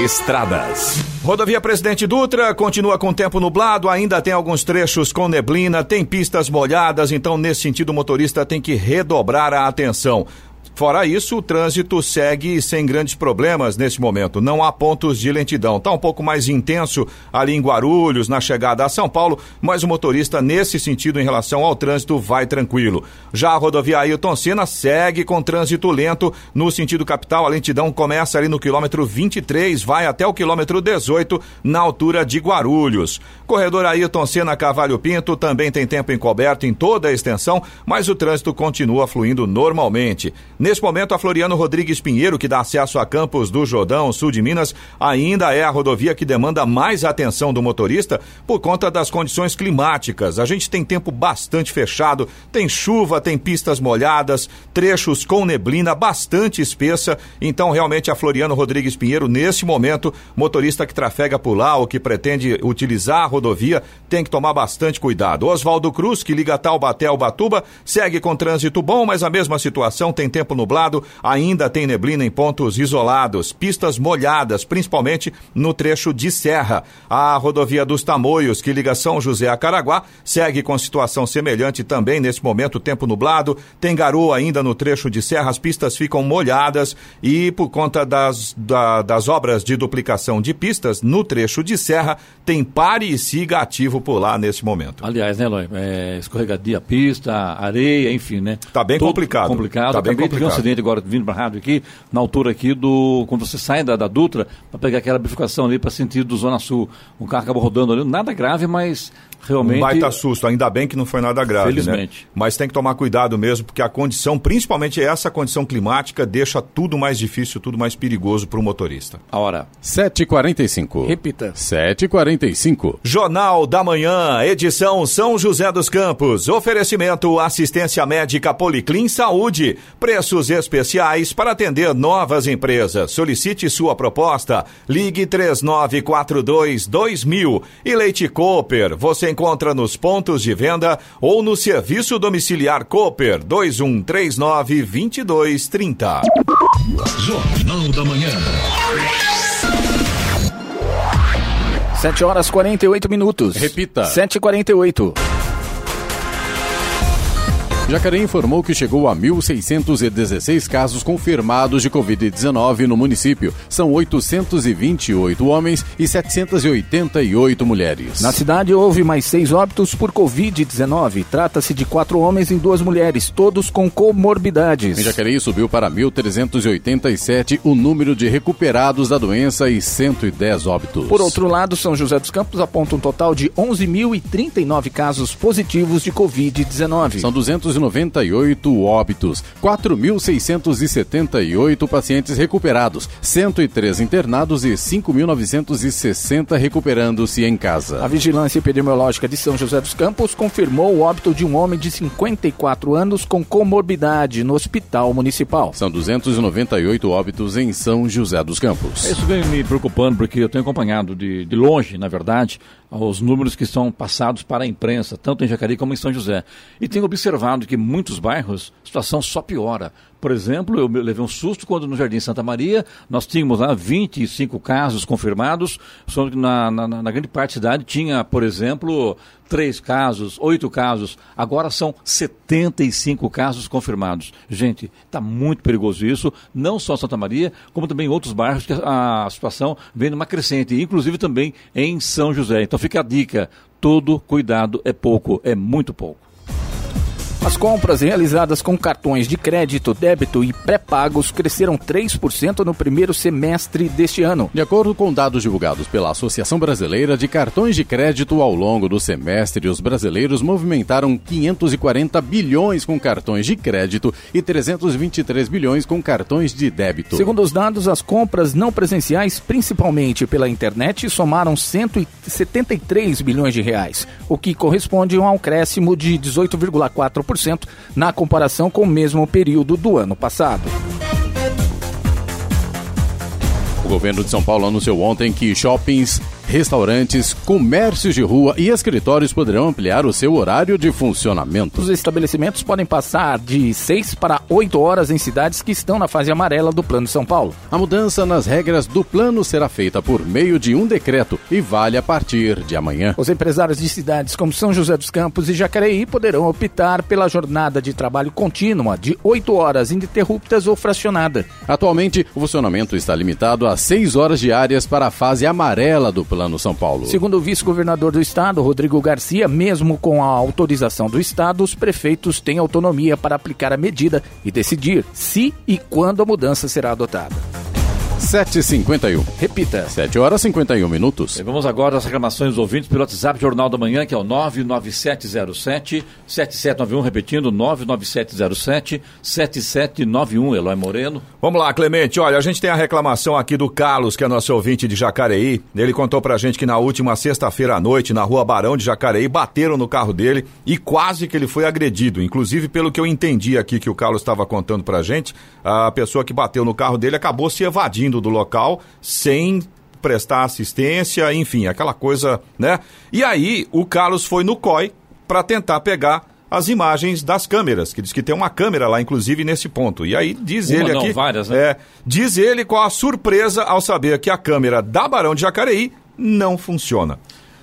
Estradas. Rodovia Presidente Dutra continua com tempo nublado, ainda tem alguns trechos com neblina, tem pistas molhadas, então nesse sentido o motorista tem que redobrar a atenção. Fora isso, o trânsito segue sem grandes problemas neste momento. Não há pontos de lentidão. Está um pouco mais intenso ali em Guarulhos, na chegada a São Paulo, mas o motorista, nesse sentido, em relação ao trânsito, vai tranquilo. Já a rodovia Ailton Senna segue com trânsito lento no sentido capital. A lentidão começa ali no quilômetro 23, vai até o quilômetro 18, na altura de Guarulhos. Corredor Ailton Senna Cavalho Pinto também tem tempo encoberto em toda a extensão, mas o trânsito continua fluindo normalmente. Nesse momento, a Floriano Rodrigues Pinheiro, que dá acesso a Campos do Jordão, sul de Minas, ainda é a rodovia que demanda mais atenção do motorista por conta das condições climáticas. A gente tem tempo bastante fechado, tem chuva, tem pistas molhadas, trechos com neblina bastante espessa. Então, realmente, a Floriano Rodrigues Pinheiro, nesse momento, motorista que trafega por lá ou que pretende utilizar a rodovia, tem que tomar bastante cuidado. Oswaldo Cruz, que liga Taubaté ao Batuba, segue com trânsito bom, mas a mesma situação tem tempo tempo nublado, ainda tem neblina em pontos isolados, pistas molhadas, principalmente no trecho de serra. A rodovia dos Tamoios, que liga São José a Caraguá, segue com situação semelhante também nesse momento, tempo nublado, tem garoa ainda no trecho de serra, as pistas ficam molhadas e por conta das, da, das obras de duplicação de pistas no trecho de serra, tem pare e siga ativo por lá nesse momento. Aliás, né, Lói? É, escorregadia, pista, areia, enfim, né? Tá bem complicado. Complicado. Tá bem Acabei um acidente agora vindo para a rádio aqui, na altura aqui do. Quando você sai da, da Dutra, para pegar aquela bifurcação ali para sentido do Zona Sul. Um carro acabou rodando ali, nada grave, mas realmente. Um baita susto, ainda bem que não foi nada grave, Felizmente. né? Mas tem que tomar cuidado mesmo, porque a condição, principalmente essa condição climática, deixa tudo mais difícil, tudo mais perigoso para o motorista. A hora. 7h45. Repita. 7h45. Jornal da Manhã, edição São José dos Campos. Oferecimento assistência médica Policlin Saúde. Preços especiais para atender novas empresas. Solicite sua proposta. Ligue 3942 2000. E Leite Cooper. Você encontra nos pontos de venda ou no serviço domiciliar Cooper 2139 2230. Jornal da Manhã. 7 horas 48 minutos. Repita. 7h48. Jacareí informou que chegou a 1.616 casos confirmados de Covid-19 no município. São 828 homens e 788 mulheres. Na cidade houve mais seis óbitos por Covid-19. Trata-se de quatro homens e duas mulheres, todos com comorbidades. Em Jacareí subiu para 1.387 o número de recuperados da doença e 110 óbitos. Por outro lado, São José dos Campos aponta um total de 11.039 casos positivos de Covid-19. São 200 298 óbitos, 4.678 pacientes recuperados, 103 internados e 5.960 recuperando-se em casa. A Vigilância Epidemiológica de São José dos Campos confirmou o óbito de um homem de 54 anos com comorbidade no Hospital Municipal. São 298 óbitos em São José dos Campos. Isso vem me preocupando porque eu tenho acompanhado de, de longe, na verdade, os números que são passados para a imprensa, tanto em Jacareí como em São José. E tenho observado que em muitos bairros a situação só piora. Por exemplo, eu levei um susto quando no Jardim Santa Maria nós tínhamos lá 25 casos confirmados, só que na, na, na grande parte da cidade tinha, por exemplo, três casos, oito casos. Agora são 75 casos confirmados. Gente, está muito perigoso isso, não só Santa Maria, como também em outros bairros que a, a situação vem numa crescente, inclusive também em São José. Então fica a dica: todo cuidado é pouco, é muito pouco. As compras realizadas com cartões de crédito, débito e pré-pagos cresceram 3% no primeiro semestre deste ano. De acordo com dados divulgados pela Associação Brasileira de Cartões de Crédito ao longo do semestre, os brasileiros movimentaram 540 bilhões com cartões de crédito e 323 bilhões com cartões de débito. Segundo os dados, as compras não presenciais, principalmente pela internet, somaram 173 bilhões de reais, o que corresponde a um acréscimo de 18,4% na comparação com o mesmo período do ano passado. O governo de São Paulo anunciou ontem que shoppings restaurantes, comércios de rua e escritórios poderão ampliar o seu horário de funcionamento. Os estabelecimentos podem passar de 6 para 8 horas em cidades que estão na fase amarela do Plano São Paulo. A mudança nas regras do plano será feita por meio de um decreto e vale a partir de amanhã. Os empresários de cidades como São José dos Campos e Jacareí poderão optar pela jornada de trabalho contínua de 8 horas ininterruptas ou fracionada. Atualmente, o funcionamento está limitado a 6 horas diárias para a fase amarela do Plano São Paulo. Segundo o vice-governador do estado, Rodrigo Garcia, mesmo com a autorização do estado, os prefeitos têm autonomia para aplicar a medida e decidir se e quando a mudança será adotada. 7h51. Repita. 7 horas e 51 minutos. E vamos agora às reclamações dos ouvintes pelo WhatsApp Jornal da Manhã, que é o 99707-7791, repetindo, 99707-7791, Eloy Moreno. Vamos lá, Clemente. Olha, a gente tem a reclamação aqui do Carlos, que é nosso ouvinte de Jacareí. Ele contou pra gente que na última sexta-feira à noite, na rua Barão de Jacareí, bateram no carro dele e quase que ele foi agredido. Inclusive, pelo que eu entendi aqui que o Carlos estava contando pra gente, a pessoa que bateu no carro dele acabou se evadindo do local sem prestar assistência, enfim, aquela coisa, né? E aí o Carlos foi no COI para tentar pegar as imagens das câmeras, que diz que tem uma câmera lá, inclusive, nesse ponto. E aí diz Uma ele não, aqui. várias, né? É, diz ele com a surpresa ao saber que a câmera da Barão de Jacareí não funciona.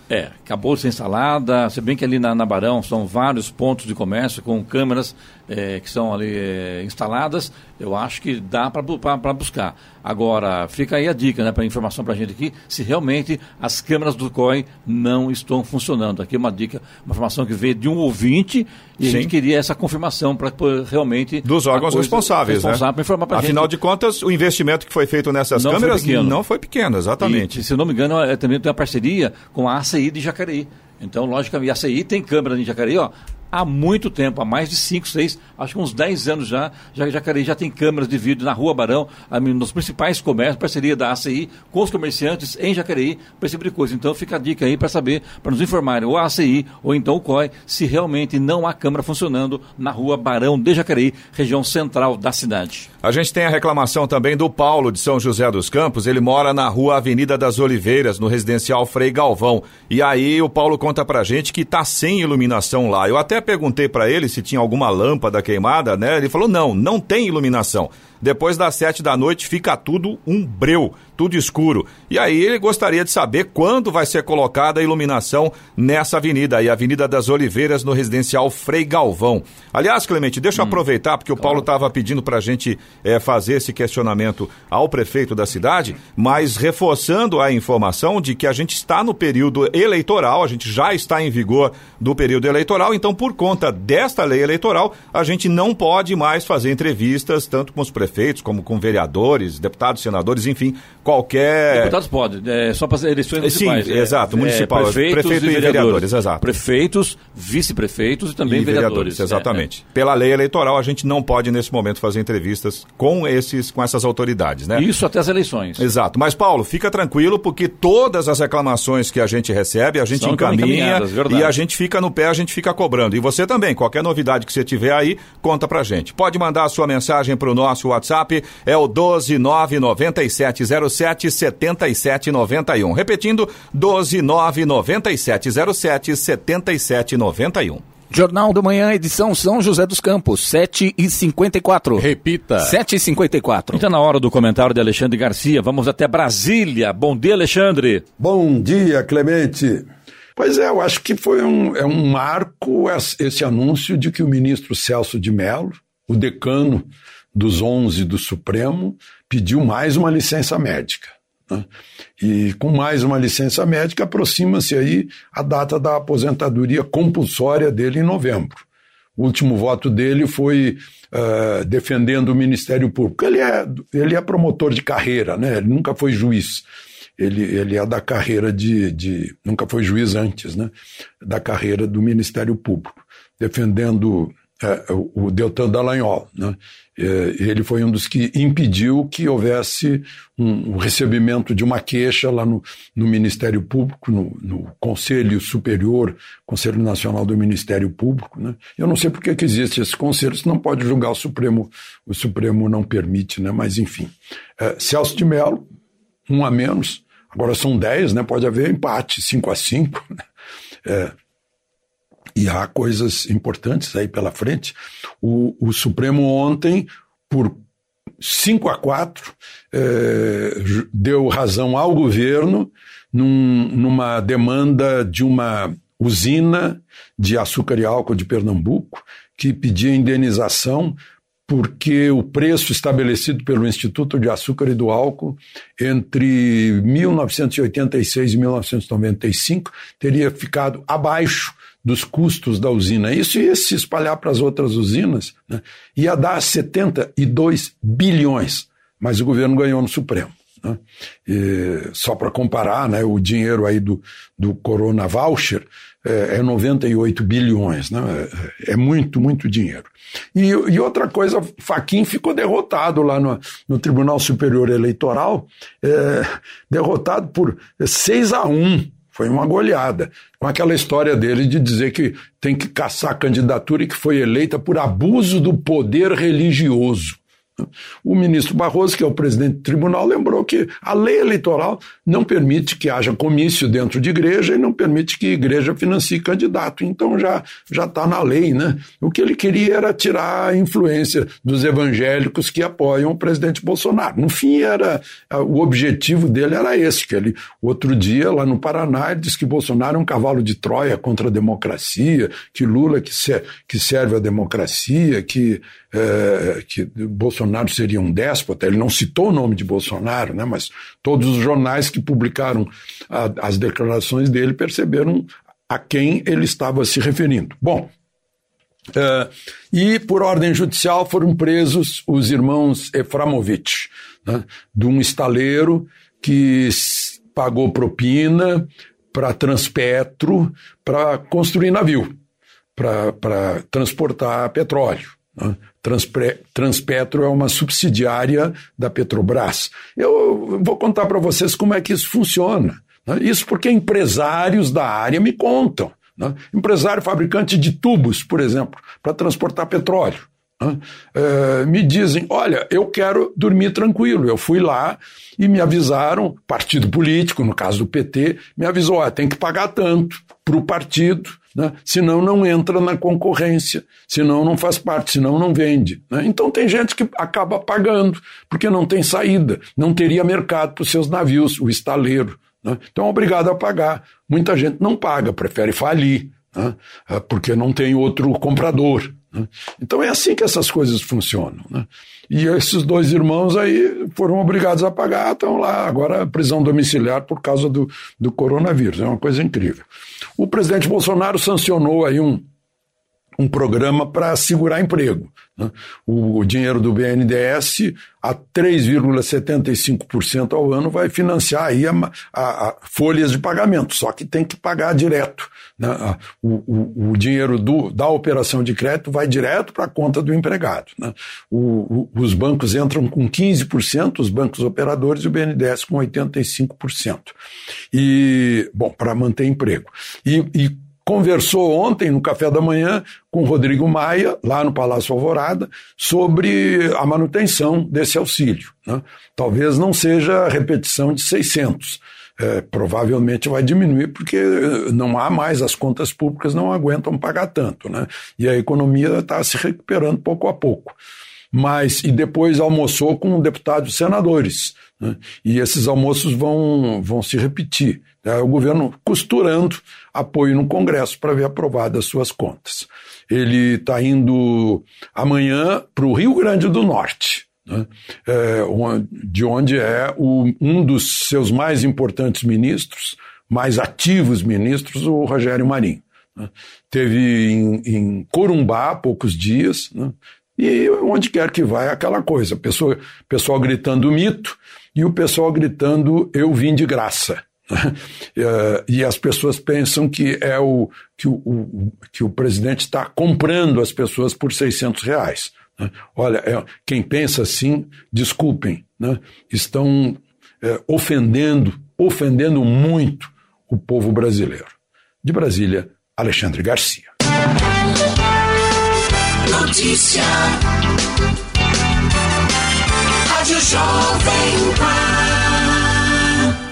É, acabou de ser instalada, se bem que ali na, na Barão são vários pontos de comércio com câmeras é, que são ali é, instaladas, eu acho que dá para buscar. Agora, fica aí a dica, né, para informação para a gente aqui, se realmente as câmeras do COI não estão funcionando. Aqui é uma dica, uma informação que veio de um ouvinte e a Sim. gente queria essa confirmação para realmente... Dos a órgãos responsáveis, responsável né? informar pra Afinal gente. de contas, o investimento que foi feito nessas Não foi câmeras pequeno. não foi pequeno, exatamente. E, se eu não me engano, é, também tem uma parceria com a ACI de Jacareí. Então, logicamente, a ACI tem câmera em Jacareí, ó. Há muito tempo, há mais de 5, 6, acho que uns 10 anos já, já Jacareí já tem câmeras de vídeo na Rua Barão, nos principais comércios, parceria da ACI com os comerciantes em Jacareí, para esse tipo de coisa. Então fica a dica aí para saber, para nos informarem, ou a ACI ou então o COI, se realmente não há câmera funcionando na Rua Barão de Jacareí, região central da cidade. A gente tem a reclamação também do Paulo de São José dos Campos. Ele mora na rua Avenida das Oliveiras, no residencial Frei Galvão. E aí o Paulo conta pra gente que tá sem iluminação lá. Eu até perguntei pra ele se tinha alguma lâmpada queimada, né? Ele falou: não, não tem iluminação. Depois das sete da noite fica tudo um breu, tudo escuro. E aí ele gostaria de saber quando vai ser colocada a iluminação nessa avenida aí, Avenida das Oliveiras, no residencial Frei Galvão. Aliás, Clemente, deixa eu aproveitar, porque o Paulo estava pedindo para a gente eh, fazer esse questionamento ao prefeito da cidade, mas reforçando a informação de que a gente está no período eleitoral, a gente já está em vigor do período eleitoral, então por conta desta lei eleitoral, a gente não pode mais fazer entrevistas tanto com os prefeitos prefeitos, como com vereadores, deputados, senadores, enfim, qualquer. Deputados podem, é, só para eleições municipais. Sim, é, exato, municipal. É, prefeitos prefeito e, e vereadores. vereadores, exato. Prefeitos, vice-prefeitos e também e vereadores. vereadores. Exatamente. Pela lei eleitoral, a gente não pode, nesse momento, fazer entrevistas com, esses, com essas autoridades, né? Isso até as eleições. Exato. Mas, Paulo, fica tranquilo, porque todas as reclamações que a gente recebe, a gente São encaminha e a gente fica no pé, a gente fica cobrando. E você também, qualquer novidade que você tiver aí, conta pra gente. Pode mandar a sua mensagem pro nosso WhatsApp, é o 1299707 7791. Repetindo, 1299707 7791. Jornal da Manhã, edição São José dos Campos, 7 e 54 Repita. 7 e 54 Então, na hora do comentário de Alexandre Garcia, vamos até Brasília. Bom dia, Alexandre. Bom dia, Clemente. Pois é, eu acho que foi um, é um marco esse anúncio de que o ministro Celso de Mello, o decano dos 11 do Supremo, pediu mais uma licença médica. Né? E com mais uma licença médica, aproxima-se aí a data da aposentadoria compulsória dele em novembro. O último voto dele foi uh, defendendo o Ministério Público. Ele é, ele é promotor de carreira, né? ele nunca foi juiz. Ele, ele é da carreira de, de. Nunca foi juiz antes, né? Da carreira do Ministério Público, defendendo é, o Deltan Dallagnol. Né? Ele foi um dos que impediu que houvesse um, um recebimento de uma queixa lá no, no Ministério Público, no, no, Conselho Superior, Conselho Nacional do Ministério Público. Né? Eu não sei por que existe esse conselho, se não pode julgar o Supremo, o Supremo não permite, né? mas enfim. É, Celso de Mello, um a menos, agora são dez, né? pode haver empate, cinco a cinco. Né? É, e há coisas importantes aí pela frente. O, o Supremo ontem, por 5 a 4, eh, deu razão ao governo num, numa demanda de uma usina de açúcar e álcool de Pernambuco, que pedia indenização porque o preço estabelecido pelo Instituto de Açúcar e do Álcool entre 1986 e 1995 teria ficado abaixo dos custos da usina. Isso ia se espalhar para as outras usinas, né? ia dar 72 bilhões, mas o governo ganhou no Supremo. Né? E, só para comparar, né, o dinheiro aí do, do Corona Voucher é, é 98 bilhões, né? é, é muito, muito dinheiro. E, e, outra coisa, Faquin ficou derrotado lá no, no Tribunal Superior Eleitoral, é, derrotado por 6 a 1 foi uma goleada. Com aquela história dele de dizer que tem que caçar a candidatura e que foi eleita por abuso do poder religioso. O ministro Barroso, que é o presidente do tribunal, lembrou que a lei eleitoral não permite que haja comício dentro de igreja e não permite que igreja financie candidato. Então já já está na lei, né? O que ele queria era tirar a influência dos evangélicos que apoiam o presidente Bolsonaro. No fim era o objetivo dele era esse, que ele outro dia lá no Paraná ele disse que Bolsonaro é um cavalo de Troia contra a democracia, que Lula que, que serve a democracia, que é, que Bolsonaro seria um déspota, ele não citou o nome de Bolsonaro, né, mas todos os jornais que publicaram a, as declarações dele perceberam a quem ele estava se referindo. Bom, é, e por ordem judicial foram presos os irmãos Eframovich, né, de um estaleiro que pagou propina para Transpetro para construir navio, para transportar petróleo. Né? Transpetro é uma subsidiária da Petrobras. Eu vou contar para vocês como é que isso funciona. Né? Isso porque empresários da área me contam. Né? Empresário fabricante de tubos, por exemplo, para transportar petróleo. É, me dizem: olha, eu quero dormir tranquilo. Eu fui lá e me avisaram, partido político, no caso do PT, me avisou: olha, tem que pagar tanto para o partido, né? senão não entra na concorrência, senão não faz parte, senão não vende. Né? Então tem gente que acaba pagando, porque não tem saída, não teria mercado para os seus navios, o estaleiro. Né? Então é obrigado a pagar. Muita gente não paga, prefere falir, né? porque não tem outro comprador. Né? Então é assim que essas coisas funcionam. Né? E esses dois irmãos aí foram obrigados a pagar, estão lá agora prisão domiciliar por causa do, do coronavírus. É uma coisa incrível. O presidente Bolsonaro sancionou aí um, um programa para segurar emprego. Né? O, o, dinheiro do BNDES, a 3,75% ao ano, vai financiar aí a, a, a, folhas de pagamento, só que tem que pagar direto. Né? O, o, o, dinheiro do, da operação de crédito vai direto para a conta do empregado. Né? os bancos entram com 15%, os bancos operadores, e o BNDES com 85%. E, bom, para manter emprego. E, e conversou ontem no café da manhã com Rodrigo Maia, lá no Palácio Alvorada, sobre a manutenção desse auxílio. Né? Talvez não seja a repetição de 600. É, provavelmente vai diminuir porque não há mais, as contas públicas não aguentam pagar tanto, né? E a economia está se recuperando pouco a pouco. Mas, e depois almoçou com deputados e senadores. Né? E esses almoços vão, vão se repetir. É o governo costurando apoio no Congresso para ver aprovadas suas contas. Ele está indo amanhã para o Rio Grande do Norte, né? é, de onde é o, um dos seus mais importantes ministros, mais ativos ministros, o Rogério Marinho. Né? Teve em, em, Corumbá há poucos dias, né? e onde quer que vai aquela coisa, pessoa, pessoal gritando mito e o pessoal gritando eu vim de graça. É, e as pessoas pensam que é o que o, o que o presidente está comprando as pessoas por 600 reais. Né? Olha, é, quem pensa assim, desculpem, né? estão é, ofendendo, ofendendo muito o povo brasileiro. De Brasília, Alexandre Garcia. Notícia. Rádio Jovem Pan.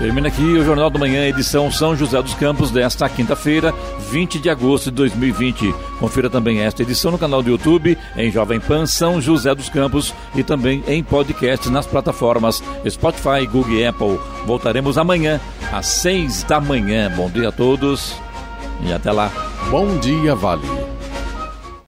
Termina aqui o Jornal da Manhã, edição São José dos Campos, desta quinta-feira, 20 de agosto de 2020. Confira também esta edição no canal do YouTube, em Jovem Pan São José dos Campos e também em podcast nas plataformas Spotify, Google e Apple. Voltaremos amanhã, às seis da manhã. Bom dia a todos e até lá. Bom dia, Vale.